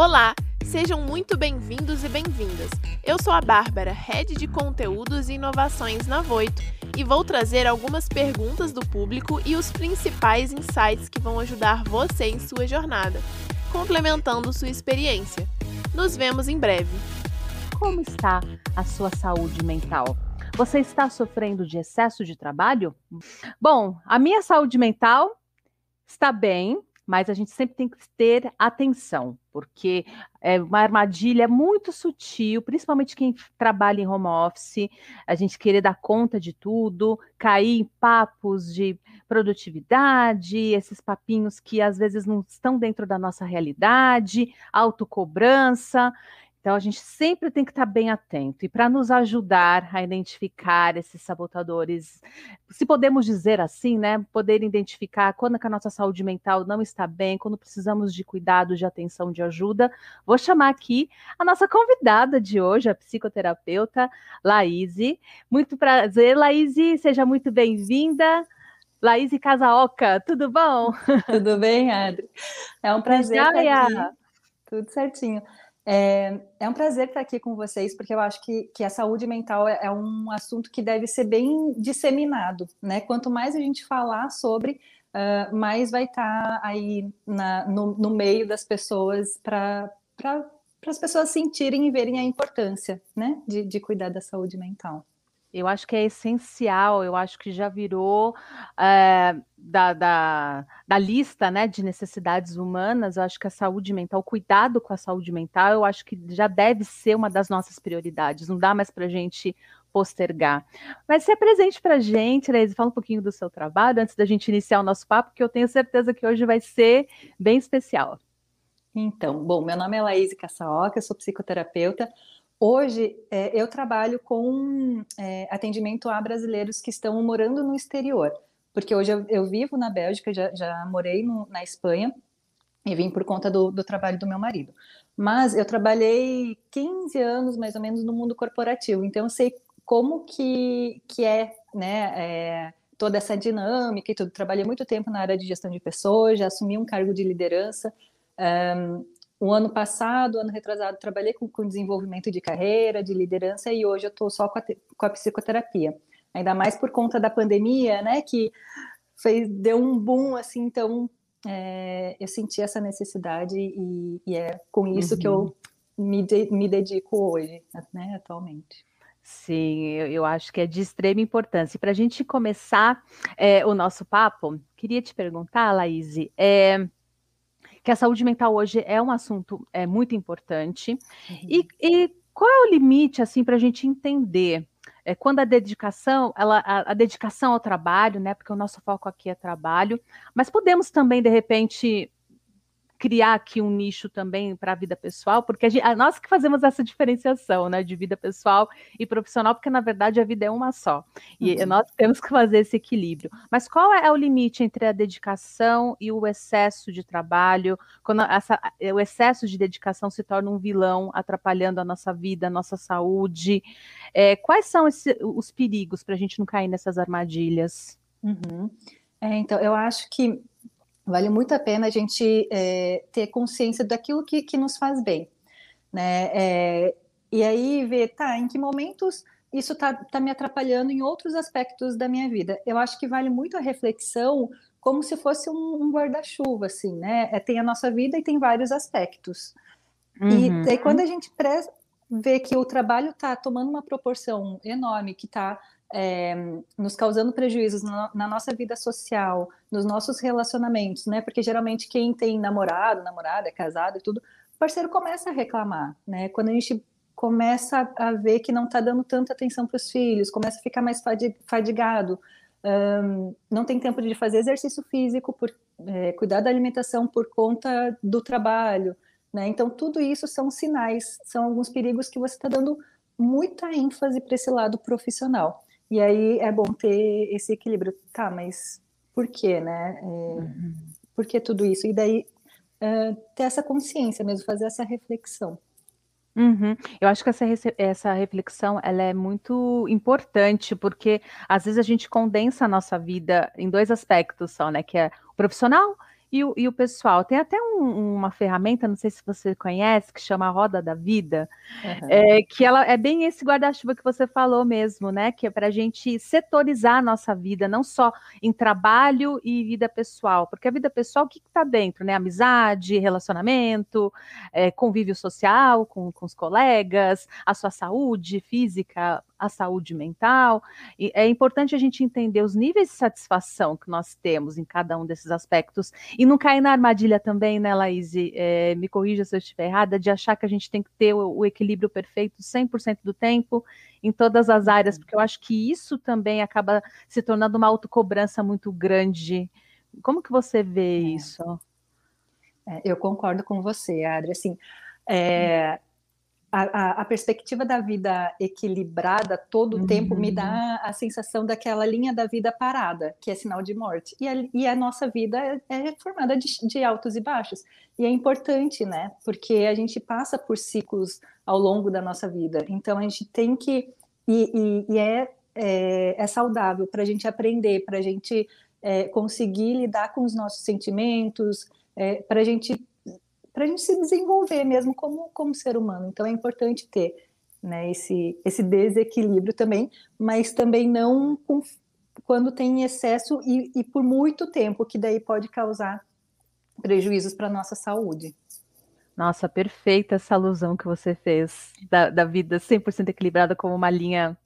Olá, sejam muito bem-vindos e bem-vindas. Eu sou a Bárbara, Head de Conteúdos e Inovações na Voito, e vou trazer algumas perguntas do público e os principais insights que vão ajudar você em sua jornada, complementando sua experiência. Nos vemos em breve. Como está a sua saúde mental? Você está sofrendo de excesso de trabalho? Bom, a minha saúde mental está bem, mas a gente sempre tem que ter atenção, porque é uma armadilha muito sutil, principalmente quem trabalha em home office, a gente querer dar conta de tudo, cair em papos de produtividade, esses papinhos que às vezes não estão dentro da nossa realidade, autocobrança. Então, a gente sempre tem que estar bem atento. E para nos ajudar a identificar esses sabotadores, se podemos dizer assim, né? Poder identificar quando a nossa saúde mental não está bem, quando precisamos de cuidado, de atenção, de ajuda, vou chamar aqui a nossa convidada de hoje, a psicoterapeuta Laís. Muito prazer, Laís, seja muito bem-vinda. Laís Casaoca, tudo bom? Tudo bem, Adri? É um prazer estar aqui. Tudo certinho. É, é, um prazer estar aqui com vocês, porque eu acho que, que a saúde mental é, é, um assunto que deve ser bem disseminado, né? Quanto mais a gente falar sobre, uh, mais vai estar aí na, no, no, meio das pessoas para as pessoas sentirem e verem a importância, né? De, de cuidar da saúde mental. Eu acho que é essencial, eu acho que já virou é, da, da, da, lista né, de necessidades humanas, eu acho que a saúde mental, o cuidado com a saúde mental, eu acho que já deve ser uma das nossas prioridades, não dá mais para a gente postergar. Mas se apresente para a gente, Leise, fala um pouquinho do seu trabalho antes da gente iniciar o nosso papo, que eu tenho certeza que hoje vai ser bem especial. Então, bom, meu nome é Laís Caçaoca, eu sou psicoterapeuta, Hoje, é, eu trabalho com é, atendimento a brasileiros que estão morando no exterior, porque hoje eu, eu vivo na Bélgica, já, já morei no, na Espanha e vim por conta do, do, trabalho do meu marido. Mas eu trabalhei 15 anos, mais ou menos, no mundo corporativo, então eu sei como que, que é, né, é, toda essa dinâmica e tudo. Trabalhei muito tempo na área de gestão de pessoas, já assumi um cargo de liderança, um, o ano passado, ano retrasado, trabalhei com, com desenvolvimento de carreira, de liderança, e hoje eu estou só com a, com a, psicoterapia. Ainda mais por conta da pandemia, né, que fez, deu um boom, assim, então é, eu senti essa necessidade e, e é com isso uhum. que eu uhum. me, de, me dedico hoje, né, atualmente. Sim, eu, eu, acho que é de extrema importância. E para a gente começar é, o nosso papo, queria te perguntar, Laís, é, que a saúde mental hoje é um assunto é, muito importante. Uhum. E, e, qual é o limite, assim, para a gente entender? É, quando a dedicação, ela, a, a, dedicação ao trabalho, né? Porque o nosso foco aqui é trabalho, mas podemos também, de repente, criar aqui um nicho também para a vida pessoal, porque a gente, a, nós que fazemos essa diferenciação, né, de vida pessoal e profissional, porque na verdade a vida é uma só. E uhum. nós temos que fazer esse equilíbrio. Mas qual é o limite entre a dedicação e o excesso de trabalho? Quando essa, o excesso de dedicação se torna um vilão, atrapalhando a nossa vida, a nossa saúde. É, quais são esse, os perigos para a gente não cair nessas armadilhas? Uhum. É, então, eu acho que Vale muito a pena a gente é, ter consciência daquilo que, que nos faz bem, né? É, e aí ver, tá, em que momentos isso tá, tá me atrapalhando em outros aspectos da minha vida. Eu acho que vale muito a reflexão como se fosse um, um guarda-chuva, assim, né? É, tem a nossa vida e tem vários aspectos. Uhum. E, quando a gente vê que o trabalho está tomando uma proporção enorme, que está é, nos causando prejuízos na, na, nossa vida social, nos nossos relacionamentos, né? Porque geralmente quem tem namorado, namorada, é casado e tudo, o parceiro começa a reclamar, né? Quando a gente começa a ver que não está dando tanta atenção para os filhos, começa a ficar mais fadigado, um, não tem tempo de fazer exercício físico, por, é, cuidar da alimentação por conta do trabalho, né? Então tudo isso são sinais, são alguns perigos que você está dando muita ênfase para esse lado profissional. E aí é bom ter esse equilíbrio. Tá, mas por quê, né? É, uhum. Por que tudo isso? E daí é, ter essa consciência mesmo, fazer essa reflexão. Uhum. Eu acho que essa, essa reflexão ela é muito importante, porque às vezes a gente condensa a nossa vida em dois aspectos só, né? Que é o profissional e o, e o pessoal. Tem até um, uma ferramenta, não sei se você conhece, que chama Roda da Vida, uhum. é, que ela é bem esse guarda-chuva que você falou mesmo, né? Que é para a gente setorizar a nossa vida, não só em trabalho e vida pessoal, porque a vida pessoal, o que está dentro, né? Amizade, relacionamento, é, convívio social com, com os colegas, a sua saúde física, a saúde mental. E é importante a gente entender os níveis de satisfação que nós temos em cada um desses aspectos e não cair na armadilha também, né, Laís? É, me corrija se eu estiver errada, de achar que a gente tem que ter o, o equilíbrio perfeito 100% do tempo em todas as áreas, uhum. porque eu acho que isso também acaba se tornando uma autocobrança muito grande. Como que você vê é. isso? É, eu concordo com você, Adri. Assim, é, a, a, perspectiva da vida equilibrada todo o uhum. tempo me dá a sensação daquela linha da vida parada, que é sinal de morte. E a, e a nossa vida é, é formada de, de, altos e baixos. E é importante, né? Porque a gente passa por ciclos ao longo da nossa vida. Então a gente tem que. E, e, e é, é, é, saudável para a gente aprender, para a gente é, conseguir lidar com os nossos sentimentos, é, para a gente para a gente se desenvolver mesmo como, como ser humano. Então é importante ter né, esse, esse desequilíbrio também, mas também não com, quando tem excesso e, e por muito tempo, que daí pode causar prejuízos para a nossa saúde. Nossa, perfeita essa alusão que você fez da, da vida 100% equilibrada como uma linha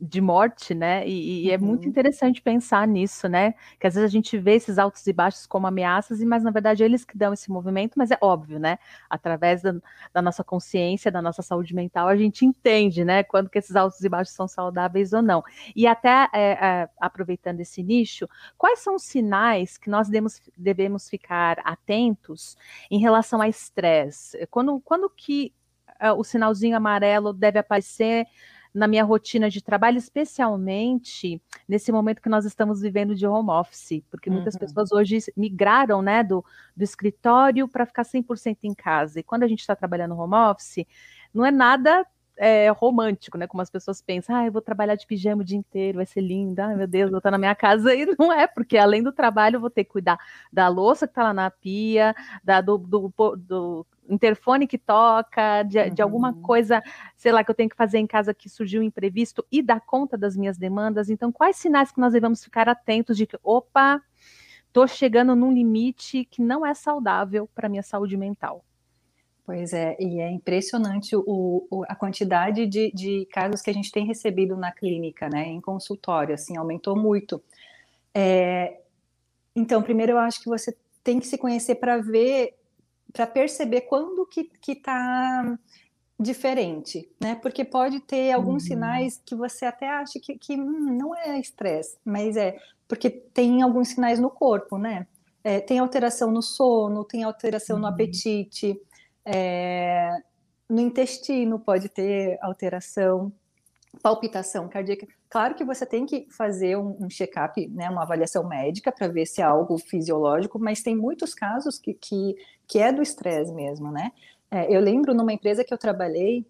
de morte, né? E, e uhum. é muito uhum. interessante pensar nisso, né? Que às vezes a gente vê esses altos e baixos como ameaças, mas na verdade eles que dão esse movimento, mas é óbvio, né? Através da, da nossa consciência, da nossa saúde mental, a gente entende, né? Quando que esses altos e baixos são saudáveis ou não. E até é, é, aproveitando esse nicho, quais são os sinais que nós devemos, devemos ficar atentos em relação a estresse? Quando, quando que uh, o sinalzinho amarelo deve aparecer? Na minha rotina de trabalho, especialmente nesse momento que nós estamos vivendo de home office, porque muitas uhum. pessoas hoje migraram né, do, do escritório para ficar 100% em casa. E quando a gente está trabalhando home office, não é nada é, romântico, né? Como as pessoas pensam, ah, eu vou trabalhar de pijama o dia inteiro, vai ser lindo, ai meu Deus, vou estar na minha casa. E não é, porque além do trabalho, eu vou ter que cuidar da louça que está lá na pia, da, do, do, do interfone que toca, de, uhum. de, alguma uhum. coisa, sei lá, que eu tenho que fazer em casa que surgiu um imprevisto e dar conta das minhas demandas. Então, quais sinais que nós devemos ficar atentos de que, opa, estou chegando num limite que não é saudável para minha saúde mental? Pois é, e é impressionante o, o, a quantidade de, de, casos que a gente tem recebido na clínica, né, em consultório, assim, aumentou muito. É, então, primeiro eu acho que você tem que se conhecer para ver para perceber quando que está diferente, né? Porque pode ter alguns uhum. sinais que você até acha que, que hum, não é estresse, mas é porque tem alguns sinais no corpo, né? É, tem alteração no sono, tem alteração uhum. no apetite, é, no intestino pode ter alteração, palpitação cardíaca. Claro que você tem que fazer um, um check-up, né, uma avaliação médica para ver se é algo fisiológico, mas tem muitos casos que, que, que é do estresse mesmo, né? É, eu lembro numa empresa que eu trabalhei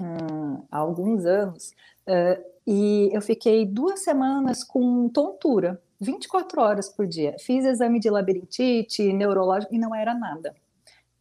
hum, há alguns anos uh, e eu fiquei duas semanas com tontura, 24 horas por dia. Fiz exame de labirintite, neurológico e não era nada.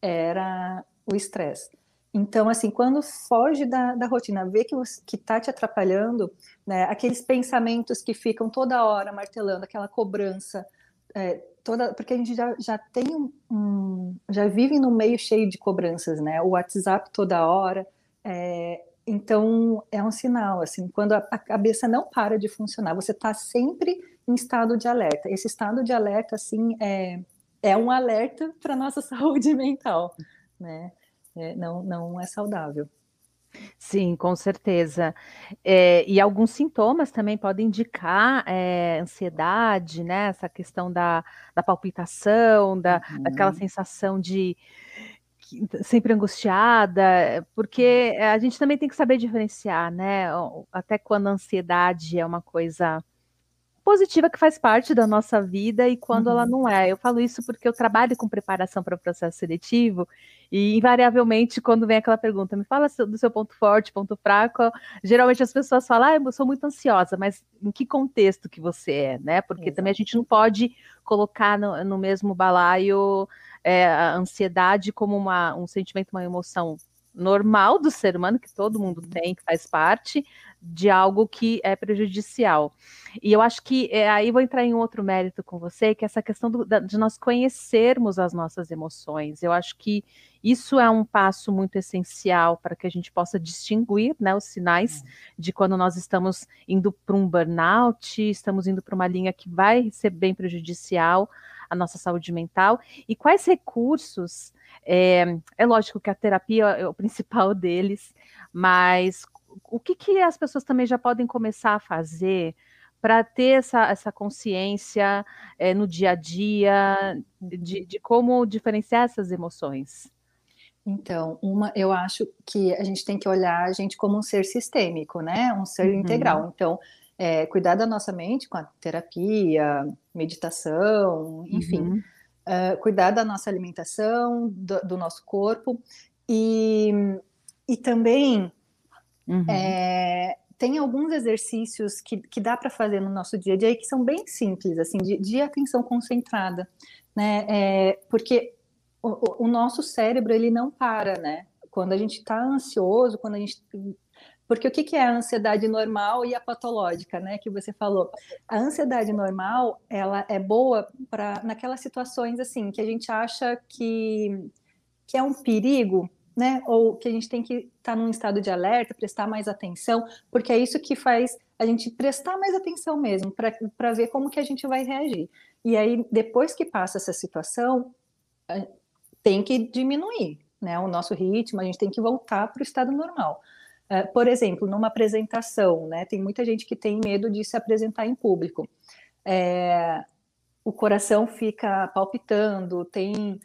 Era o estresse. Então, assim, quando foge da, da rotina, vê que está te atrapalhando, né, aqueles pensamentos que ficam toda hora martelando, aquela cobrança, é, toda, porque a gente já, já tem um, um, já vive num meio cheio de cobranças, né? O WhatsApp toda hora, é, então é um sinal, assim, quando a, a cabeça não para de funcionar, você está sempre em estado de alerta. Esse estado de alerta, assim, é, é um alerta para nossa saúde mental, né? É, não, não é saudável. Sim, com certeza. É, e alguns sintomas também podem indicar é, ansiedade, né? Essa questão da, da palpitação, da, uhum. daquela sensação de sempre angustiada, porque a gente também tem que saber diferenciar, né? Até quando a ansiedade é uma coisa positiva que faz parte da nossa vida e quando uhum. ela não é. Eu falo isso porque eu trabalho com preparação para o processo seletivo e invariavelmente quando vem aquela pergunta, me fala do seu ponto forte, ponto fraco, geralmente as pessoas falam, ah, eu sou muito ansiosa, mas em que contexto que você é, né? Porque Exato. também a gente não pode colocar no, no mesmo balaio é, a ansiedade como uma, um sentimento, uma emoção normal do ser humano, que todo mundo tem, que faz parte, de algo que é prejudicial. E eu acho que é, aí vou entrar em um outro mérito com você, que é essa questão do, da, de nós conhecermos as nossas emoções. Eu acho que isso é um passo muito essencial para que a gente possa distinguir né, os sinais é. de quando nós estamos indo para um burnout, estamos indo para uma linha que vai ser bem prejudicial à nossa saúde mental, e quais recursos. É, é lógico que a terapia é o principal deles, mas o que, que as pessoas também já podem começar a fazer para ter essa, essa consciência é, no dia a dia de, de como diferenciar essas emoções? Então, uma, eu acho que a gente tem que olhar a gente como um ser sistêmico, né? Um ser uhum. integral. Então, é, cuidar da nossa mente com a terapia, meditação, enfim. Uhum. Uh, cuidar da nossa alimentação, do, do nosso corpo e, e também Uhum. É, tem alguns exercícios que, que dá para fazer no nosso dia a dia que são bem simples, assim, de, de atenção concentrada, né? É, porque o, o, nosso cérebro ele não para, né? Quando a gente está ansioso, quando a gente porque o que, que é a ansiedade normal e a patológica, né? Que você falou. A ansiedade normal, ela é boa para naquelas situações assim que a gente acha que que é um perigo né? Ou que a gente tem que estar tá num estado de alerta, prestar mais atenção, porque é isso que faz a gente prestar mais atenção mesmo, para ver como que a gente vai reagir. E aí, depois que passa essa situação, tem que diminuir né, o nosso ritmo, a gente tem que voltar para o estado normal. Uh, por exemplo, numa apresentação, né, tem muita gente que tem medo de se apresentar em público. É, o coração fica palpitando, tem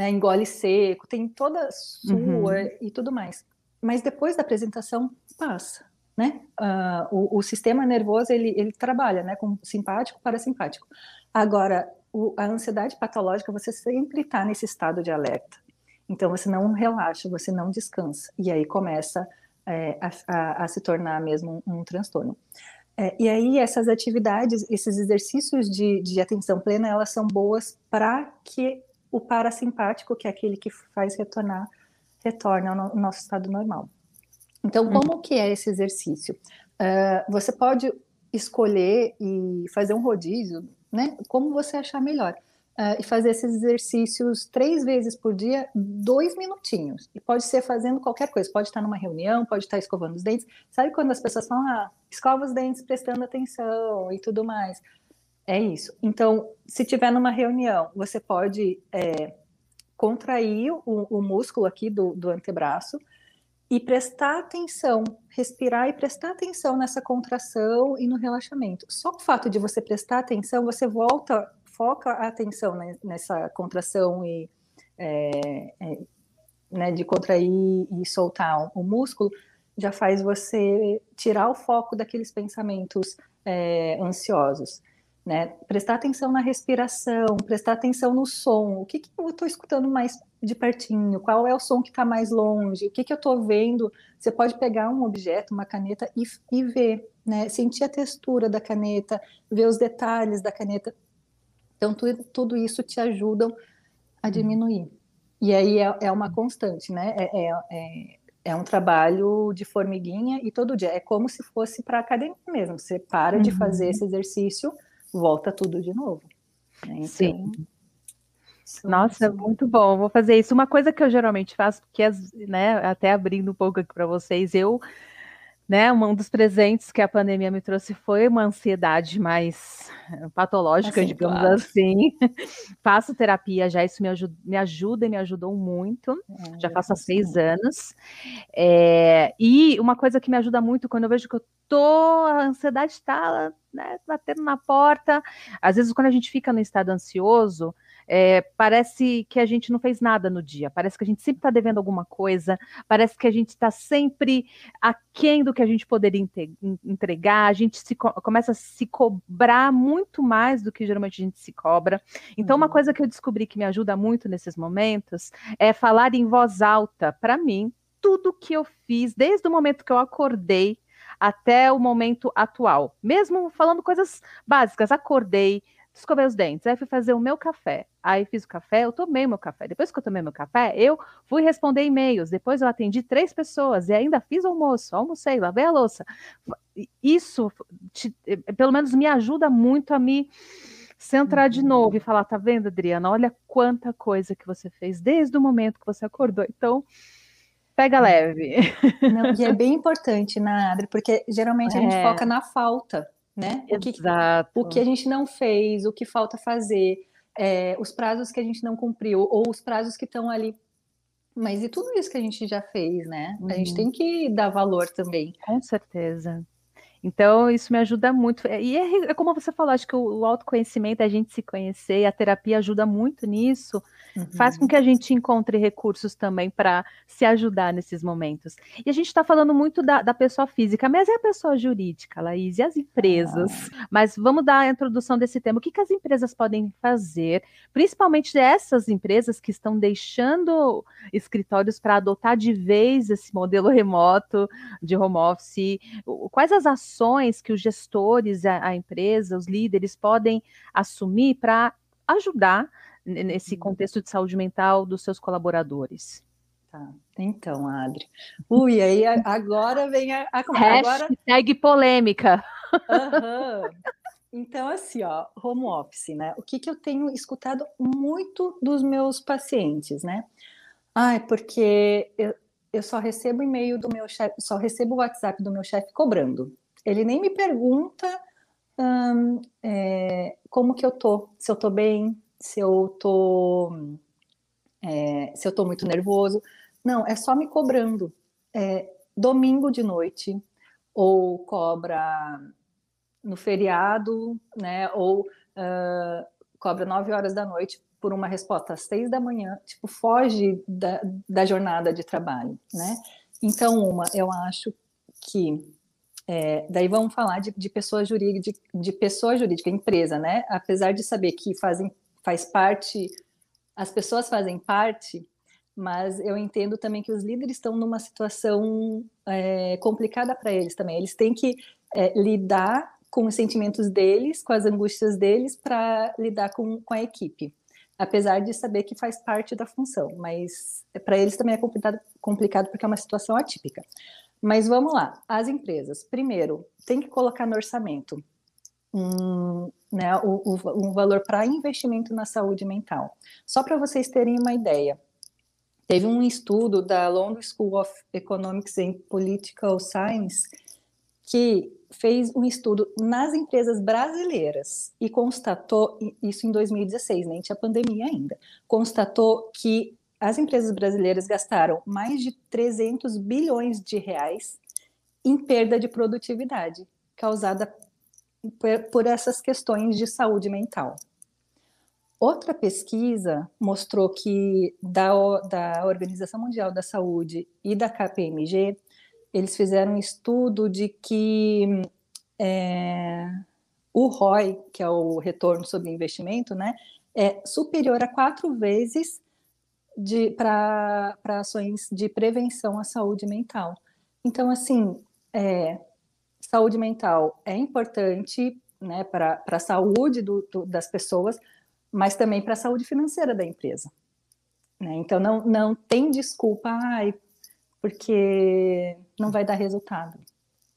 né, engole seco, tem toda sua uhum. e tudo mais. Mas depois da apresentação, passa, né? Uh, o, o, sistema nervoso, ele, ele trabalha, né, com simpático para simpático. Agora, o, a ansiedade patológica, você sempre está nesse estado de alerta. Então, você não relaxa, você não descansa. E aí começa é, a, a, a, se tornar mesmo um, um transtorno. É, e aí, essas atividades, esses exercícios de, de atenção plena, elas são boas para que o parasimpático, que é aquele que faz retornar, retorna ao nosso estado normal. Então, uhum. como que é esse exercício? Uh, você pode escolher e fazer um rodízio, né? Como você achar melhor. Uh, e fazer esses exercícios três vezes por dia, dois minutinhos. E pode ser fazendo qualquer coisa, pode estar numa reunião, pode estar escovando os dentes. Sabe quando as pessoas falam, ah, escova os dentes prestando atenção e tudo mais? É isso. Então, se tiver numa reunião, você pode é, contrair o, o, músculo aqui do, do antebraço e prestar atenção, respirar e prestar atenção nessa contração e no relaxamento. Só o fato de você prestar atenção, você volta, foca a atenção nessa contração e é, é, né, de contrair e soltar o músculo, já faz você tirar o foco daqueles pensamentos é, ansiosos. Né? Prestar atenção na respiração, prestar atenção no som. O que, que eu estou escutando mais de pertinho? Qual é o som que está mais longe? O que, que eu estou vendo? Você pode pegar um objeto, uma caneta e, e ver, né? sentir a textura da caneta, ver os detalhes da caneta. Então, tudo, tudo isso te ajuda a uhum. diminuir. E aí é, é uma constante, né? É, é, é, é, um trabalho de formiguinha e todo dia. É como se fosse para academia mesmo. Você para uhum. de fazer esse exercício volta tudo de novo. Né? Então, Sim. Nossa, muito bom. Vou fazer isso. Uma coisa que eu geralmente faço, que é, né, até abrindo um pouco aqui para vocês, eu, né, um dos presentes que a pandemia me trouxe foi uma ansiedade mais patológica, assim, digamos claro. assim. faço terapia já, isso me ajuda, me ajuda e me ajudou muito. É, já faço há seis anos. É, e uma coisa que me ajuda muito quando eu vejo que eu tô, a ansiedade está né, batendo na porta. Às vezes, quando a gente fica no estado ansioso, é, parece que a gente não fez nada no dia, parece que a gente sempre está devendo alguma coisa, parece que a gente está sempre aquém do que a gente poderia entregar, a gente se, começa a se cobrar muito mais do que geralmente a gente se cobra. Então, uhum. uma coisa que eu descobri que me ajuda muito nesses momentos é falar em voz alta, para mim, tudo que eu fiz, desde o momento que eu acordei até o momento atual. Mesmo falando coisas básicas, acordei, escovei os dentes, aí fui fazer o meu café. Aí fiz o café, eu tomei meu café. Depois que eu tomei meu café, eu fui responder e-mails. Depois eu atendi três pessoas e ainda fiz almoço, almocei, lavei a louça. Isso, te, eh, pelo menos, me ajuda muito a me centrar de novo e falar: tá vendo, Adriana? Olha quanta coisa que você fez desde o momento que você acordou. Então, pega leve. Não, e é bem importante, né, Adri? Porque geralmente a gente é. foca na falta né? O que, o que a gente não fez, o que falta fazer, é, os prazos que a gente não cumpriu, ou os prazos que estão ali. Mas e tudo isso que a gente já fez, né? Uhum. A gente uhum. tem que dar valor também. Com certeza. Então, isso me ajuda muito. E é, é como você falou, acho que o, o, autoconhecimento, a gente se conhecer, a terapia ajuda muito nisso, uhum. faz com que a gente encontre recursos também para se ajudar nesses momentos. E a gente está falando muito da, da, pessoa física, mas é a pessoa jurídica, Laís, e as empresas. Ah. Mas vamos dar a introdução desse tema. O que, que as empresas podem fazer, principalmente essas empresas que estão deixando escritórios para adotar de vez esse modelo remoto de home office? Quais as ações? Ações que os gestores, a, a empresa, os líderes podem assumir para ajudar nesse uhum. contexto de saúde mental dos seus colaboradores? Tá. Então, Adri. Ui, aí agora vem a. a Hashtag polêmica. Uhum. Então, assim, ó, home office, né? O que, que eu tenho escutado muito dos meus pacientes, né? Ai, porque eu, eu só recebo e-mail do meu chefe, só recebo o WhatsApp do meu chefe cobrando. Ele nem me pergunta hum, é, como que eu tô, se eu tô bem, se eu tô, é, se eu tô muito nervoso. Não, é só me cobrando. É, domingo de noite, ou cobra no feriado, né? Ou uh, cobra nove horas da noite por uma resposta às seis da manhã, tipo, foge da, da jornada de trabalho, né? Então, uma, eu acho que é, daí vamos falar de, de pessoa jurídica, de, de, pessoa jurídica, empresa, né? Apesar de saber que fazem, faz parte, as pessoas fazem parte, mas eu entendo também que os líderes estão numa situação é, complicada para eles também. Eles têm que é, lidar com os sentimentos deles, com as angústias deles, para lidar com, com a equipe. Apesar de saber que faz parte da função, mas para eles também é complicado, complicado porque é uma situação atípica. Mas vamos lá, as empresas. Primeiro, tem que colocar no orçamento um, né, um valor para investimento na saúde mental. Só para vocês terem uma ideia, teve um estudo da London School of Economics and Political Science que fez um estudo nas empresas brasileiras e constatou, isso em 2016, nem tinha pandemia ainda, constatou que as empresas brasileiras gastaram mais de 300 bilhões de reais em perda de produtividade causada por essas questões de saúde mental. Outra pesquisa mostrou que da, da Organização Mundial da Saúde e da KPMG, eles fizeram um estudo de que é, o ROI, que é o retorno sobre investimento, né, é superior a quatro vezes para ações de prevenção à saúde mental. Então, assim, é, saúde mental é importante né, para a saúde do, do, das pessoas, mas também para a saúde financeira da empresa. Né? Então, não, não tem desculpa, ai, porque não vai dar resultado.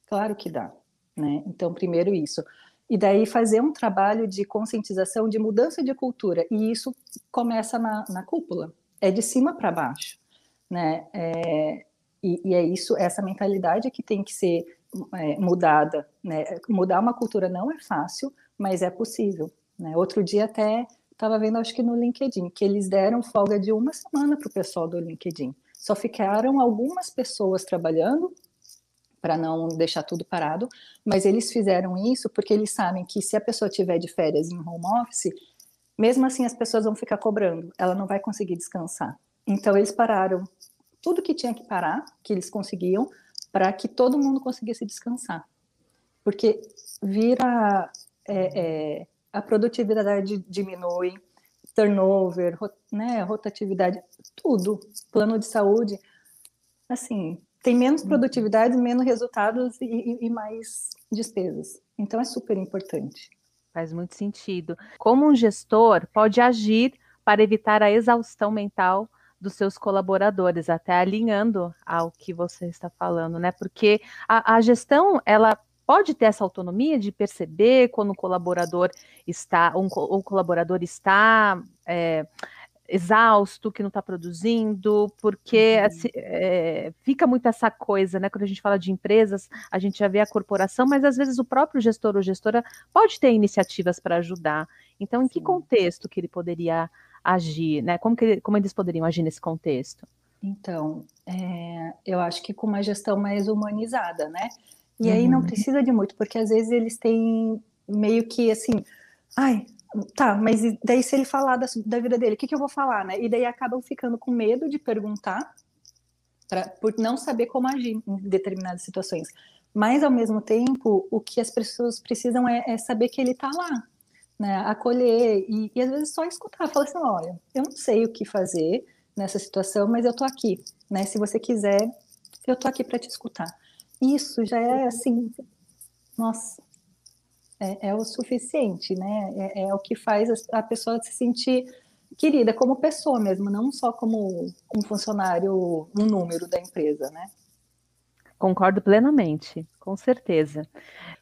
Claro que dá. Né? Então, primeiro isso. E daí fazer um trabalho de conscientização, de mudança de cultura. E isso começa na, na cúpula é de cima para baixo, né? É, e, e, é isso, essa mentalidade que tem que ser é, mudada, né? Mudar uma cultura não é fácil, mas é possível. Né? Outro dia até estava vendo, acho que no LinkedIn, que eles deram folga de uma semana para o pessoal do LinkedIn. Só ficaram algumas pessoas trabalhando para não deixar tudo parado, mas eles fizeram isso porque eles sabem que se a pessoa tiver de férias em home office, mesmo assim as pessoas vão ficar cobrando, ela não vai conseguir descansar. Então eles pararam tudo que tinha que parar, que eles conseguiam, para que todo mundo conseguisse descansar. Porque vira é, é, a produtividade diminui, turnover, né, rotatividade, tudo, plano de saúde, assim, tem menos uhum. produtividade, menos resultados e, e mais despesas. Então é super importante. Faz muito sentido. Como um gestor pode agir para evitar a exaustão mental dos seus colaboradores, até alinhando ao que você está falando, né? Porque a, a gestão, ela pode ter essa autonomia de perceber quando o colaborador está, um, o colaborador está é, exausto, que não está produzindo, porque uhum. assim, é, fica muito essa coisa, né? Quando a gente fala de empresas, a gente já vê a corporação, mas às vezes o próprio gestor ou gestora pode ter iniciativas para ajudar. Então, em Sim. que contexto que ele poderia agir, né? Como, que, como eles poderiam agir nesse contexto? Então, é, eu acho que com uma gestão mais humanizada, né? E uhum. aí não uhum. precisa de muito, porque às vezes eles têm meio que assim, ai, tá, mas daí se ele falar da, da vida dele, o que, que eu vou falar, né? E daí acabam ficando com medo de perguntar, pra, por não saber como agir em determinadas situações. Mas, ao mesmo tempo, o que as pessoas precisam é, é saber que ele está lá, né? Acolher e, e, às vezes só escutar, falar assim, olha, eu não sei o que fazer nessa situação, mas eu estou aqui, né? Se você quiser, eu estou aqui para te escutar. Isso já é assim, nossa, é, é o suficiente, né? É, é, o que faz a pessoa se sentir querida como pessoa mesmo, não só como um funcionário, um número da empresa, né? Concordo plenamente, com certeza.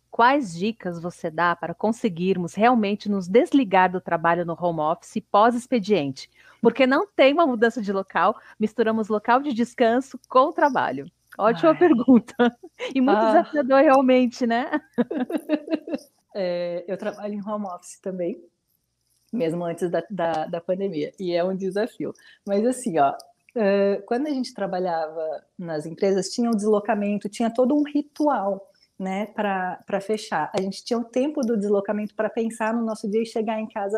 Quais dicas você dá para conseguirmos realmente nos desligar do trabalho no home office pós-expediente? Porque não tem uma mudança de local, misturamos local de descanso com o trabalho. Ótima Ai. pergunta. E muito ah. desafiador realmente, né? É, eu trabalho em home office também, mesmo antes da, da, da pandemia, e é um desafio. Mas assim, ó, uh, quando a gente trabalhava nas empresas, tinha um deslocamento, tinha todo um ritual né, para fechar. A gente tinha o tempo do deslocamento para pensar no nosso dia e chegar em casa,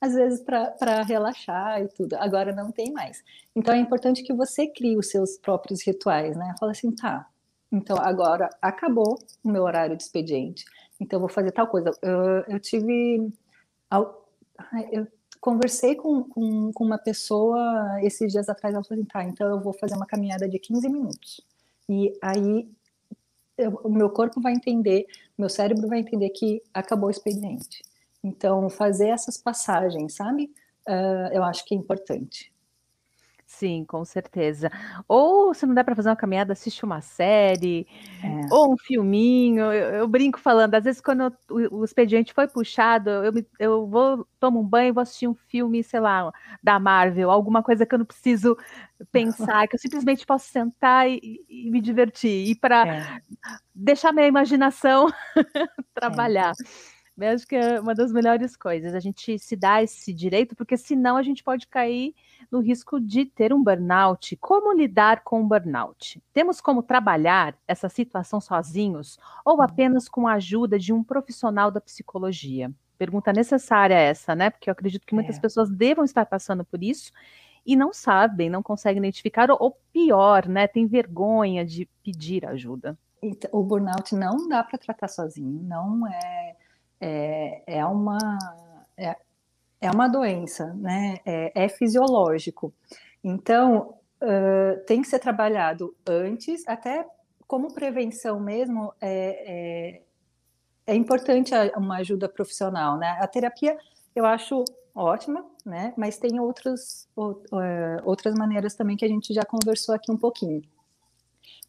às vezes para relaxar e tudo. Agora não tem mais. Então é importante que você crie os seus próprios rituais, né? Fala assim, tá. Então agora acabou o meu horário de expediente então eu vou fazer tal coisa. Eu, eu tive. Eu conversei com, com, com, uma pessoa esses dias atrás, ela falou assim: tá, então eu vou fazer uma caminhada de 15 minutos. E aí eu, o meu corpo vai entender, meu cérebro vai entender que acabou o expediente. Então, fazer essas passagens, sabe? Uh, eu acho que é importante. Sim, com certeza. Ou se não der para fazer uma caminhada, assiste uma série, é. ou um filminho. Eu, eu, brinco falando, às vezes quando o, o expediente foi puxado, eu, eu vou, tomo um banho e vou assistir um filme, sei lá, da Marvel, alguma coisa que eu não preciso pensar, que eu simplesmente posso sentar e, e me divertir, e para é. deixar minha imaginação trabalhar. É. Eu acho que é uma das melhores coisas, a gente se dá esse direito, porque senão a gente pode cair no risco de ter um burnout. Como lidar com o burnout? Temos como trabalhar essa situação sozinhos ou uhum. apenas com a ajuda de um profissional da psicologia? Pergunta necessária essa, né? Porque eu acredito que muitas é. pessoas devam estar passando por isso e não sabem, não conseguem identificar, ou pior, né? Tem vergonha de pedir ajuda. Então, o burnout não dá para tratar sozinho, não é, é, é uma. É, é uma doença, né? É, é fisiológico. Então, uh, tem que ser trabalhado antes, até como prevenção mesmo, é, é, é importante uma ajuda profissional, né? A terapia eu acho ótima, né? Mas tem outras, outras maneiras também que a gente já conversou aqui um pouquinho.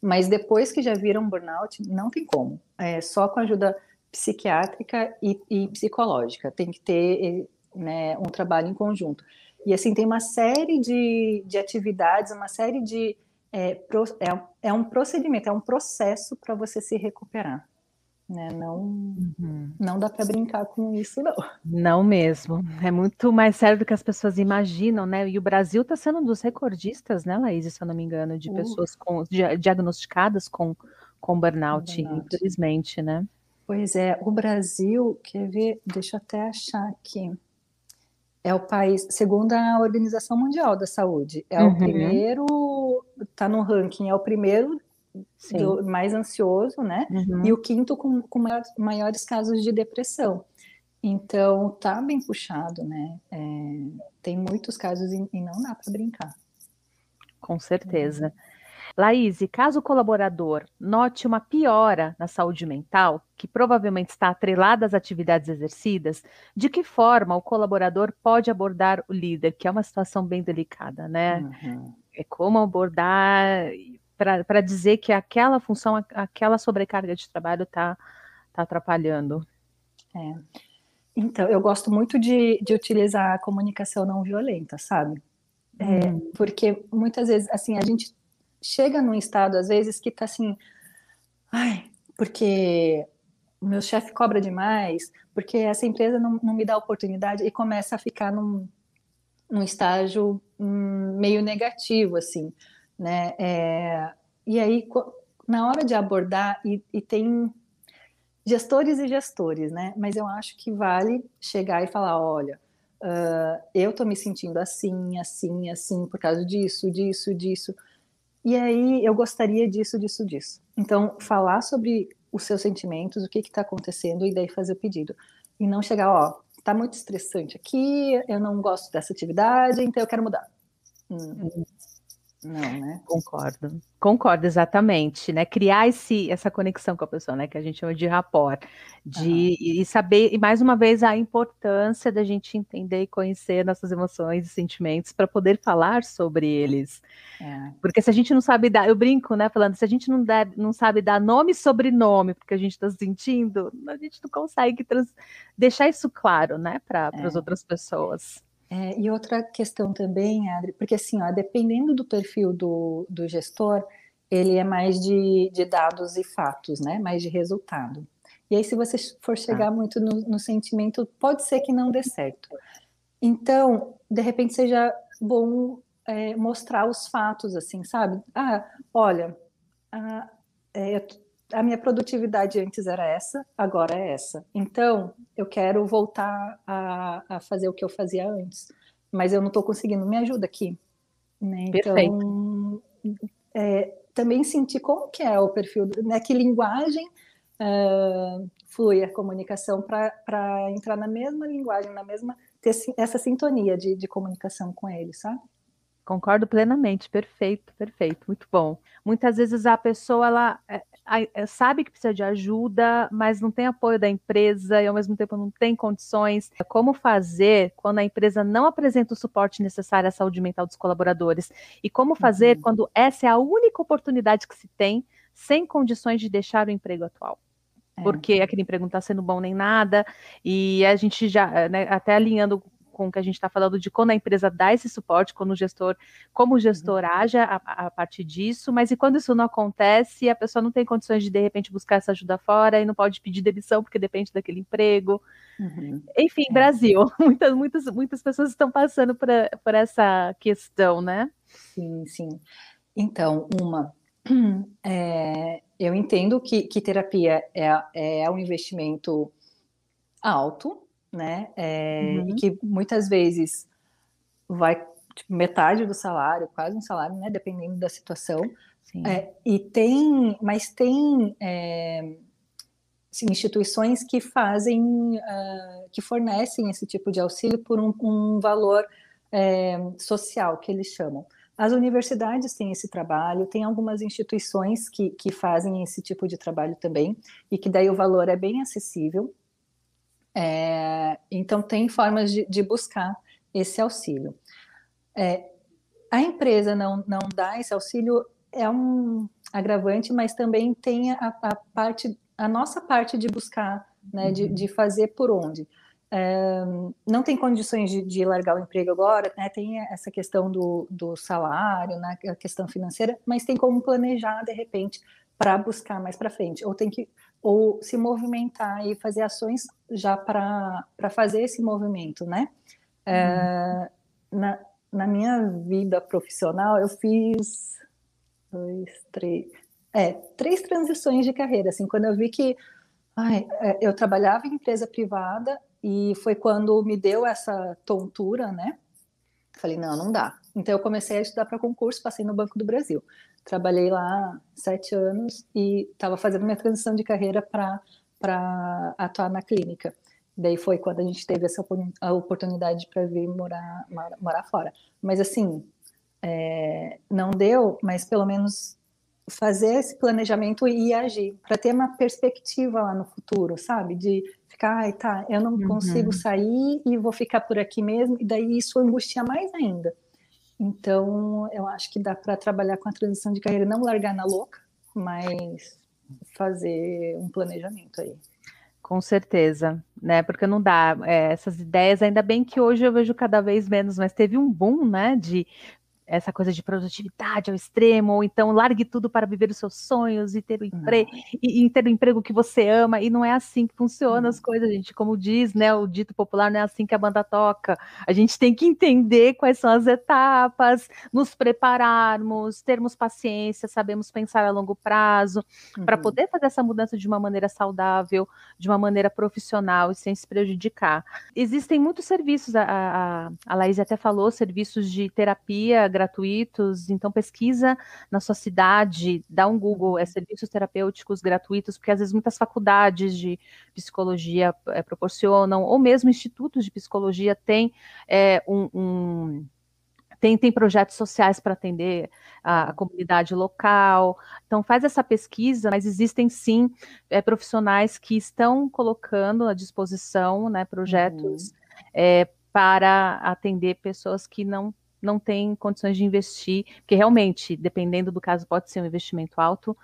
Mas depois que já viram burnout, não tem como. É só com ajuda psiquiátrica e, e psicológica. Tem que ter né, um trabalho em conjunto. E assim, tem uma série de, de atividades, uma série de. É, pro, é, é um procedimento, é um processo para você se recuperar. Né? Não, uhum. não dá para brincar com isso, não. Não mesmo. É muito mais sério do que as pessoas imaginam, né? E o Brasil está sendo um dos recordistas, né, Laís, se eu não me engano, de uh. pessoas com, diagnosticadas com, com burnout, burnout, infelizmente, né? Pois é, o Brasil, quer ver, deixa eu até achar aqui. É o país, segundo a Organização Mundial da Saúde, é uhum. o primeiro, está no ranking, é o primeiro do, mais ansioso, né? Uhum. E o quinto com, com maiores, maiores casos de depressão. Então, tá bem puxado, né? É, tem muitos casos e, e não dá para brincar. Com certeza. Uhum. Laís, caso o colaborador note uma piora na saúde mental, que provavelmente está atrelada às atividades exercidas, de que forma o colaborador pode abordar o líder, que é uma situação bem delicada, né? Uhum. É como abordar para dizer que aquela função, aquela sobrecarga de trabalho está tá atrapalhando. É. Então, eu gosto muito de, de utilizar a comunicação não violenta, sabe? É, hum. Porque muitas vezes, assim, a gente chega num estado, às vezes, que tá assim, ai, porque o meu chefe cobra demais, porque essa empresa não, não, me dá oportunidade, e começa a ficar num, num estágio hum, meio negativo, assim, né? É, e aí, na hora de abordar, e, e tem gestores e gestores, né? Mas eu acho que vale chegar e falar, olha, uh, eu estou me sentindo assim, assim, assim, por causa disso, disso, disso. E aí eu gostaria disso, disso, disso. Então, falar sobre os seus sentimentos, o que está acontecendo, e daí fazer o pedido. E não chegar, ó, tá muito estressante aqui, eu não gosto dessa atividade, então eu quero mudar. Hum. Não, né? Concordo. Concordo, exatamente, né? Criar esse, essa conexão com a pessoa, né? Que a gente chama de rapport, de uhum. e saber, e mais uma vez, a importância da gente entender e conhecer nossas emoções e sentimentos para poder falar sobre eles. É. Porque se a gente não sabe dar, eu brinco, né? Falando, se a gente não, der, não sabe dar nome e sobrenome porque a gente está sentindo, a gente não consegue trans, deixar isso claro, né, para é. as outras pessoas. É, e outra questão também, Adri, porque assim, ó, dependendo do perfil do, do gestor, ele é mais de, de dados e fatos, né? Mais de resultado. E aí, se você for chegar ah. muito no, no, sentimento, pode ser que não dê certo. Então, de repente, seja bom é, mostrar os fatos, assim, sabe? Ah, olha, a, é, a minha produtividade antes era essa, agora é essa. Então, eu quero voltar a, a fazer o que eu fazia antes, mas eu não estou conseguindo, me ajuda aqui. Né? Então, é, também sentir como que é o perfil, né? que linguagem uh, flui a comunicação para entrar na mesma linguagem, na mesma ter essa sintonia de, de comunicação com ele, sabe? Concordo plenamente, perfeito, perfeito, muito bom. Muitas vezes a pessoa ela é, sabe que precisa de ajuda, mas não tem apoio da empresa e ao mesmo tempo não tem condições. Como fazer quando a empresa não apresenta o suporte necessário à saúde mental dos colaboradores? E como fazer uhum. quando essa é a única oportunidade que se tem sem condições de deixar o emprego atual? É. Porque aquele emprego não está sendo bom nem nada, e a gente já, né, até alinhando com o que a gente está falando de quando a empresa dá esse suporte, quando o gestor, como o gestor uhum. age a, a, partir disso, mas e quando isso não acontece, a pessoa não tem condições de de repente buscar essa ajuda fora e não pode pedir demissão porque depende daquele emprego. Uhum. Enfim, é. Brasil, muitas, muitas, muitas pessoas estão passando por, por essa questão, né? Sim, sim. Então, uma, é, eu entendo que, que terapia é, é um investimento alto, né? É, uhum. E que muitas vezes vai tipo, metade do salário, quase um salário, né? Dependendo da situação. É, e tem, mas tem é, assim, instituições que fazem, uh, que fornecem esse tipo de auxílio por um, um valor é, social, que eles chamam. As universidades têm esse trabalho, tem algumas instituições que, que fazem esse tipo de trabalho também, e que daí o valor é bem acessível. É, então, tem formas de, de, buscar esse auxílio. É, a empresa não, não dá esse auxílio é um agravante, mas também tem a, a parte, a nossa parte de buscar, né, de, de fazer por onde. É, não tem condições de, de, largar o emprego agora, né, tem essa questão do, do salário, né, a questão financeira, mas tem como planejar, de repente, para buscar mais para frente, ou tem que ou se movimentar e fazer ações já para fazer esse movimento, né? É, na, na minha vida profissional, eu fiz dois, três, é, três transições de carreira, assim, quando eu vi que Ai, é, eu trabalhava em empresa privada e foi quando me deu essa tontura, né? Falei, não, não dá. Então eu comecei a estudar para concurso, passei no Banco do Brasil. Trabalhei lá sete anos e estava fazendo minha transição de carreira para atuar na clínica. Daí foi quando a gente teve essa a oportunidade para vir morar, morar, fora. Mas assim, é, não deu, mas pelo menos fazer esse planejamento e agir, para ter uma perspectiva lá no futuro, sabe? De ficar, ai, tá, eu não uhum. consigo sair e vou ficar por aqui mesmo, e daí isso angustia mais ainda. Então, eu acho que dá para trabalhar com a transição de carreira, não largar na louca, mas fazer um planejamento aí. Com certeza, né? Porque não dá é, essas ideias, ainda bem que hoje eu vejo cada vez menos, mas teve um boom, né? De essa coisa de produtividade ao extremo, ou então largue tudo para viver os seus sonhos e ter o emprego e, e, ter o emprego que você ama, e não é assim que funcionam as coisas, gente. Como diz, né, o dito popular, não é assim que a banda toca. A gente tem que entender quais são as etapas, nos prepararmos, termos paciência, sabemos pensar a longo prazo, uhum. para poder fazer essa mudança de uma maneira saudável, de uma maneira profissional e sem se prejudicar. Existem muitos serviços, a, a, a Laís até falou, serviços de terapia gratuitos, então pesquisa na sua cidade, dá um Google, é serviços terapêuticos gratuitos, porque às vezes muitas faculdades de psicologia é, proporcionam, ou mesmo institutos de psicologia têm é, um, um tem, tem, projetos sociais para atender a, a, comunidade local. Então, faz essa pesquisa, mas existem sim é, profissionais que estão colocando à disposição né, projetos uhum. é, para atender pessoas que não não tem condições de investir, porque realmente, dependendo do caso, pode ser um investimento alto.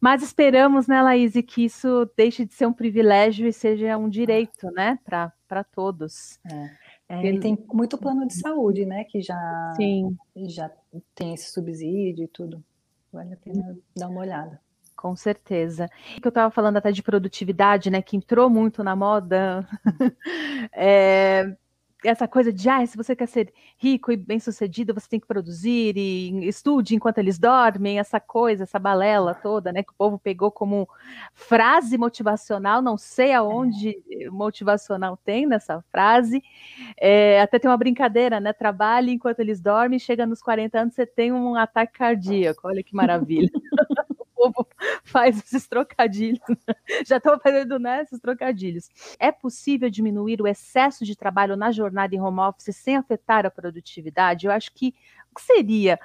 Mas esperamos, né, Laís, que isso deixe de ser um privilégio e seja um direito, né, para todos. É. É, e tem muito plano de saúde, né, que já, Sim. já tem esse subsídio e tudo. Vale a pena dar uma olhada. Com certeza. Que eu estava falando até de produtividade, né, que entrou muito na moda. é, essa coisa de, ah, se você quer ser rico e bem-sucedido, você tem que produzir e estude enquanto eles dormem, essa coisa, essa balela toda, né, que o povo pegou como frase motivacional, não sei aonde motivacional tem nessa frase, é, até tem uma brincadeira, né, trabalhe enquanto eles dormem, chega nos 40 anos, você tem um ataque cardíaco, olha que maravilha. povo faz esses trocadilhos. Já estou fazendo né, esses trocadilhos. É possível diminuir o excesso de trabalho na jornada em home office sem afetar a produtividade? Eu acho que o que seria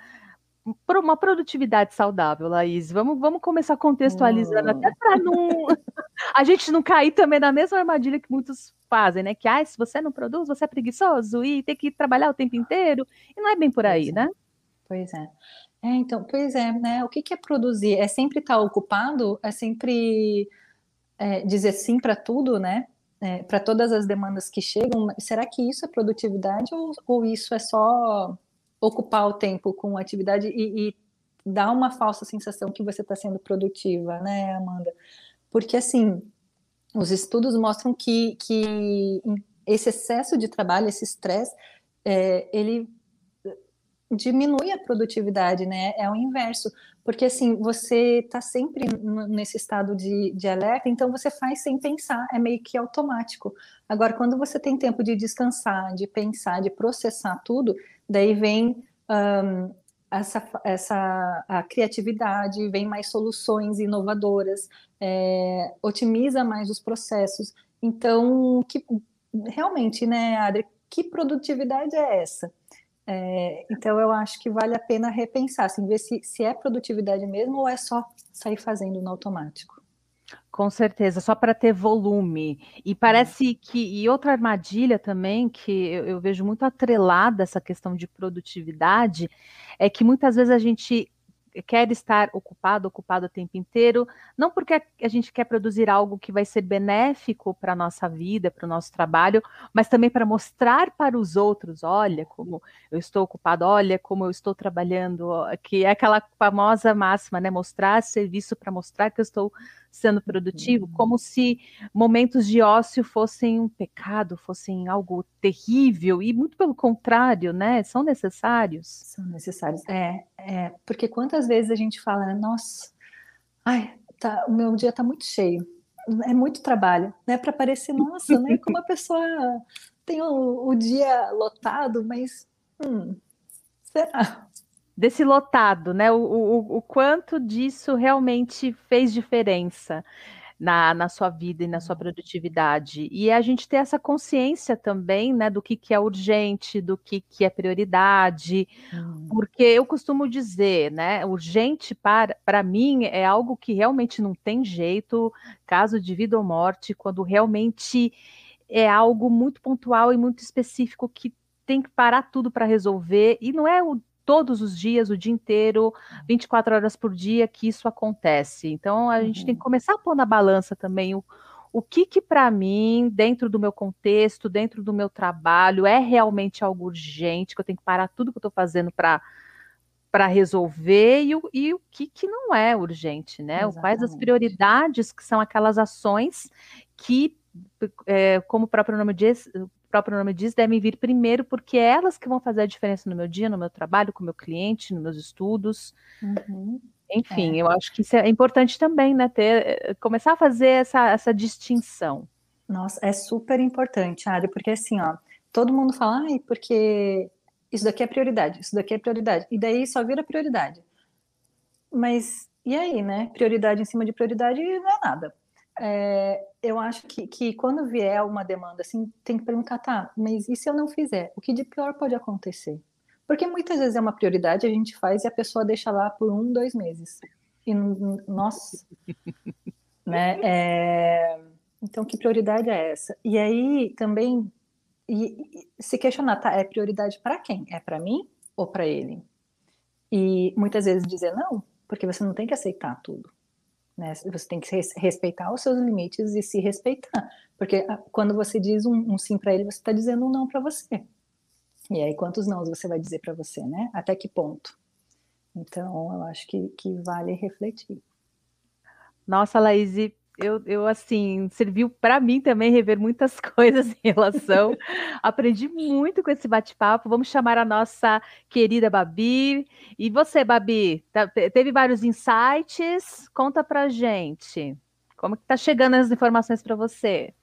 uma produtividade saudável, Laís. Vamos, vamos começar contextualizando, até para não a gente não cair também na mesma armadilha que muitos fazem, né? Que ah, se você não produz, você é preguiçoso e tem que trabalhar o tempo inteiro. E não é bem por aí, pois né? É. Pois é. É, então, pois é, né? O que, que é produzir? É sempre estar ocupado? É sempre é, dizer sim para tudo, né? É, para todas as demandas que chegam. Será que isso é produtividade ou, ou isso é só ocupar o tempo com atividade e, e dar uma falsa sensação que você está sendo produtiva, né, Amanda? Porque assim, os estudos mostram que, que esse excesso de trabalho, esse estresse, é, ele diminui a produtividade, né? É o inverso, porque assim, você está sempre nesse estado de, de alerta, então você faz sem pensar, é meio que automático. Agora, quando você tem tempo de descansar, de pensar, de processar tudo, daí vem um, essa, essa a criatividade, vem mais soluções inovadoras, é, otimiza mais os processos. Então, que, realmente, né, Adri, que produtividade é essa? É, então eu acho que vale a pena repensar, assim, ver se, se é produtividade mesmo ou é só sair fazendo no automático. Com certeza, só para ter volume. E parece que. E outra armadilha também, que eu, eu, vejo muito atrelada essa questão de produtividade, é que muitas vezes a gente quer estar ocupado, ocupado o tempo inteiro, não porque a gente quer produzir algo que vai ser benéfico para a nossa vida, para o nosso trabalho, mas também para mostrar para os outros, olha como eu estou ocupado, olha como eu estou trabalhando, que é aquela famosa máxima, né? Mostrar serviço para mostrar que eu estou sendo produtivo, uhum. como se momentos de ócio fossem um pecado, fossem algo terrível, e muito pelo contrário, né? São necessários. São necessários. É, é porque quantas vezes a gente fala, nossa, ai, tá, o meu dia está muito cheio. é muito trabalho, né? Para parecer, nossa, né? Como a pessoa tem o, o dia lotado, mas hum, será? Desse lotado, né? O, o, o quanto disso realmente fez diferença na, na sua vida e na sua produtividade. E a gente ter essa consciência também, né, do que, que é urgente, do que, que é prioridade, hum. porque eu costumo dizer, né, urgente para, para mim é algo que realmente não tem jeito, caso de vida ou morte, quando realmente é algo muito pontual e muito específico que tem que parar tudo para resolver, e não é o todos os dias, o dia inteiro, 24 horas por dia que isso acontece. Então a uhum. gente tem que uhum. começar a pôr na balança também o, o que que para mim, dentro do meu contexto, dentro do meu trabalho, é realmente algo urgente, que eu tenho que parar tudo que eu estou fazendo para para resolver e o, e o que, que não é urgente, né? Exatamente. Quais as prioridades que são aquelas ações que, é, como o próprio nome diz, próprio nome diz, devem vir primeiro, porque é elas que vão fazer a diferença no meu dia, no meu trabalho, com o meu cliente, nos meus estudos. Uhum. Enfim, é. eu acho que isso é importante também, né? Ter, eh, começar a fazer essa, essa distinção. Nossa, é super importante, Ari, porque assim, ó, todo mundo fala, ai, porque isso daqui é prioridade, isso daqui é prioridade, e daí só vira prioridade. Mas e aí, né? Prioridade em cima de prioridade não é nada. É, eu acho que, que quando vier uma demanda assim, tem que perguntar, tá, mas e se eu não fizer? O que de pior pode acontecer? Porque muitas vezes é uma prioridade, a gente faz e a pessoa deixa lá por um, dois meses. E, nossa, né? É, então, que prioridade é essa? E aí também e, e se questionar, tá, é prioridade para quem? É para mim ou para ele? E muitas vezes dizer não, porque você não tem que aceitar tudo. Né? Você tem que respeitar os seus limites e se respeitar, porque ah, quando você diz um, um sim para ele, você está dizendo um não para você. E aí, quantos não você vai dizer para você, né? Até que ponto? Então, eu acho que, que vale refletir. Nossa, Laís, eu, eu assim, serviu para mim também rever muitas coisas em relação. Aprendi muito com esse bate-papo. Vamos chamar a nossa querida Babi. E você, Babi, tá, teve vários insights? Conta pra gente. Como que tá chegando as informações para você?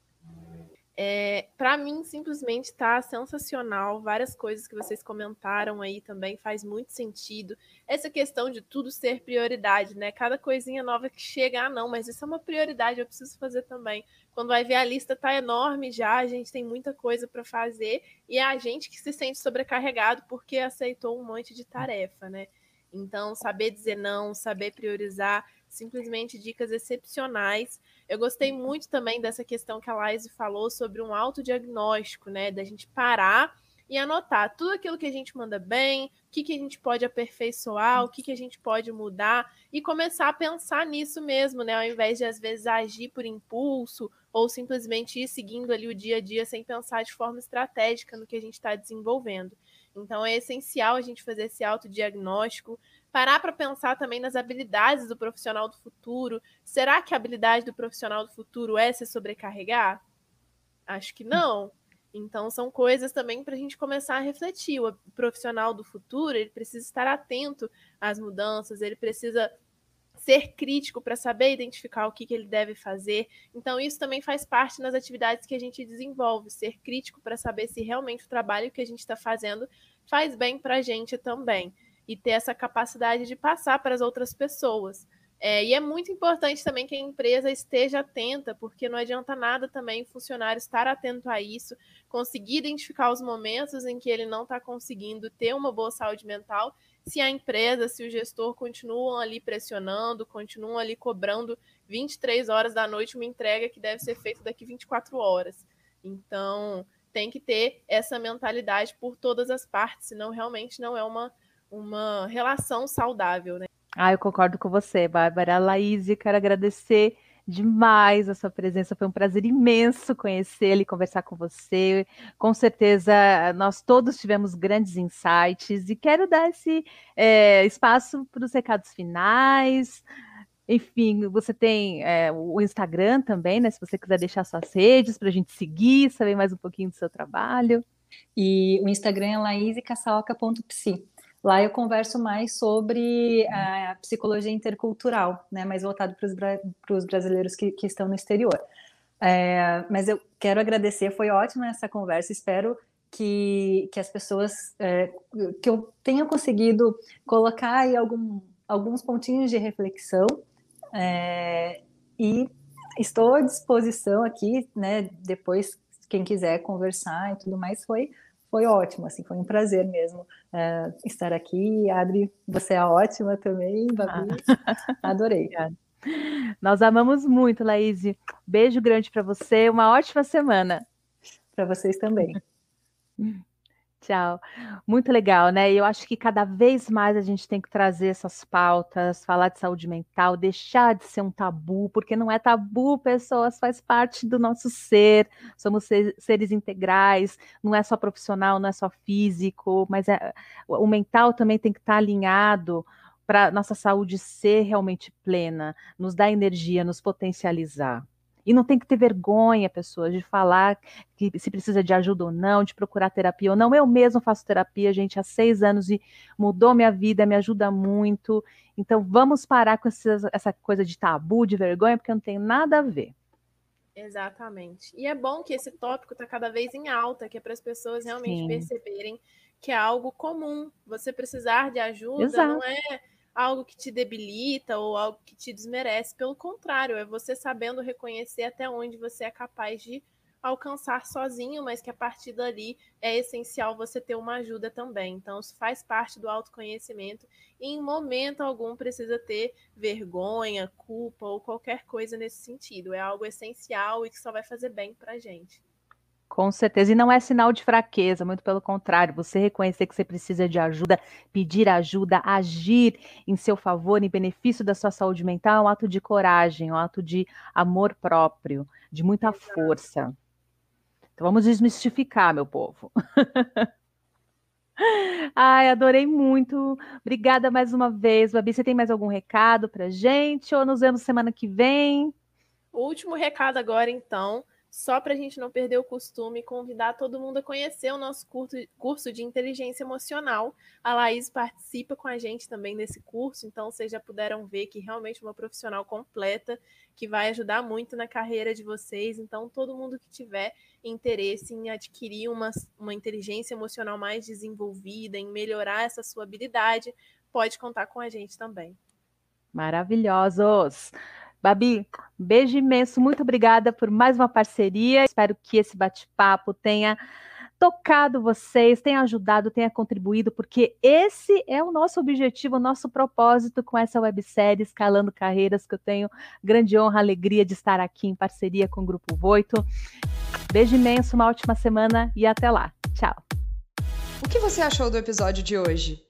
É, para mim, simplesmente está sensacional. Várias coisas que vocês comentaram aí também faz muito sentido. Essa questão de tudo ser prioridade, né? Cada coisinha nova que chega, ah, não, mas isso é uma prioridade, eu preciso fazer também. Quando vai ver a lista tá enorme já, a gente tem muita coisa para fazer e é a gente que se sente sobrecarregado porque aceitou um monte de tarefa, né? Então, saber dizer não, saber priorizar, simplesmente dicas excepcionais. Eu gostei muito também dessa questão que a Laise falou sobre um autodiagnóstico, né? Da gente parar e anotar tudo aquilo que a gente manda bem, o que, que a gente pode aperfeiçoar, o que, que a gente pode mudar e começar a pensar nisso mesmo, né? Ao invés de, às vezes, agir por impulso ou simplesmente ir seguindo ali o dia a dia sem pensar de forma estratégica no que a gente está desenvolvendo. Então, é essencial a gente fazer esse autodiagnóstico, parar para pensar também nas habilidades do profissional do futuro. Será que a habilidade do profissional do futuro é se sobrecarregar? Acho que não. Então, são coisas também para a gente começar a refletir. O profissional do futuro ele precisa estar atento às mudanças, ele precisa ser crítico para saber identificar o que, que ele deve fazer. Então, isso também faz parte nas atividades que a gente desenvolve, ser crítico para saber se realmente o trabalho que a gente está fazendo faz bem para a gente também e ter essa capacidade de passar para as outras pessoas. É, e é muito importante também que a empresa esteja atenta, porque não adianta nada também o funcionário estar atento a isso, conseguir identificar os momentos em que ele não está conseguindo ter uma boa saúde mental, se a empresa, se o gestor continuam ali pressionando, continuam ali cobrando 23 horas da noite uma entrega que deve ser feita daqui 24 horas. Então, tem que ter essa mentalidade por todas as partes, senão realmente não é uma uma relação saudável, né? Ah, eu concordo com você, Bárbara. Laís, quero agradecer demais a sua presença. Foi um prazer imenso conhecê-la e conversar com você. Com certeza, nós todos tivemos grandes insights e quero dar esse é, espaço para os recados finais. Enfim, você tem é, o Instagram também, né? Se você quiser deixar suas redes para a gente seguir, saber mais um pouquinho do seu trabalho. E o Instagram é laíscaçaoca.psi. Lá eu converso mais sobre a psicologia intercultural, né, mais voltado para os bra brasileiros que, que, estão no exterior. É, mas eu quero agradecer, foi ótima essa conversa, espero que, que as pessoas, é, que eu tenha conseguido colocar aí algum, alguns pontinhos de reflexão é, e estou à disposição aqui, né, depois quem quiser conversar e tudo mais, foi foi ótimo, assim, foi um prazer mesmo é, estar aqui. Adri, você é ótima também, Babi, ah. adorei. Obrigada. Nós amamos muito, Laís. Beijo grande para você, uma ótima semana. Para vocês também. Tchau. Muito legal, né? E eu acho que cada vez mais a gente tem que trazer essas pautas, falar de saúde mental, deixar de ser um tabu, porque não é tabu, pessoas, faz parte do nosso ser, somos seres integrais, não é só profissional, não é só físico, mas é, o mental também tem que estar alinhado para nossa saúde ser realmente plena, nos dar energia, nos potencializar. E não tem que ter vergonha, pessoas, de falar que se precisa de ajuda ou não, de procurar terapia ou não. Eu mesmo faço terapia, gente, há seis anos e mudou minha vida, me ajuda muito. Então vamos parar com essa, essa coisa de tabu, de vergonha, porque não tem nada a ver. Exatamente. E é bom que esse tópico está cada vez em alta, que é para as pessoas realmente Sim. perceberem que é algo comum. Você precisar de ajuda Exato. não é algo que te debilita ou algo que te desmerece. Pelo contrário, é você sabendo reconhecer até onde você é capaz de alcançar sozinho, mas que a partir dali é essencial você ter uma ajuda também. Então, isso faz parte do autoconhecimento e em momento algum precisa ter vergonha, culpa ou qualquer coisa nesse sentido. É algo essencial e que só vai fazer bem pra gente. Com certeza. E não é sinal de fraqueza, muito pelo contrário. Você reconhecer que você precisa de ajuda, pedir ajuda, agir em seu favor, em benefício da sua saúde mental, é um ato de coragem, um ato de amor próprio, de muita força. Então vamos desmistificar, meu povo. Ai, adorei muito. Obrigada mais uma vez. Babi, você tem mais algum recado para gente? Ou nos vemos semana que vem? O último recado agora, então só para a gente não perder o costume, convidar todo mundo a conhecer o nosso curso, de inteligência emocional. A Laís participa com a gente também nesse curso, então vocês já puderam ver que realmente é uma profissional completa que vai ajudar muito na carreira de vocês. Então, todo mundo que tiver interesse em adquirir uma, uma inteligência emocional mais desenvolvida, em melhorar essa sua habilidade, pode contar com a gente também. Maravilhosos! Babi, beijo imenso, muito obrigada por mais uma parceria. Espero que esse bate-papo tenha tocado vocês, tenha ajudado, tenha contribuído, porque esse é o nosso objetivo, o nosso propósito com essa websérie Escalando Carreiras, que eu tenho grande honra, alegria de estar aqui em parceria com o Grupo Voito. Beijo imenso, uma ótima semana e até lá. Tchau. O que você achou do episódio de hoje?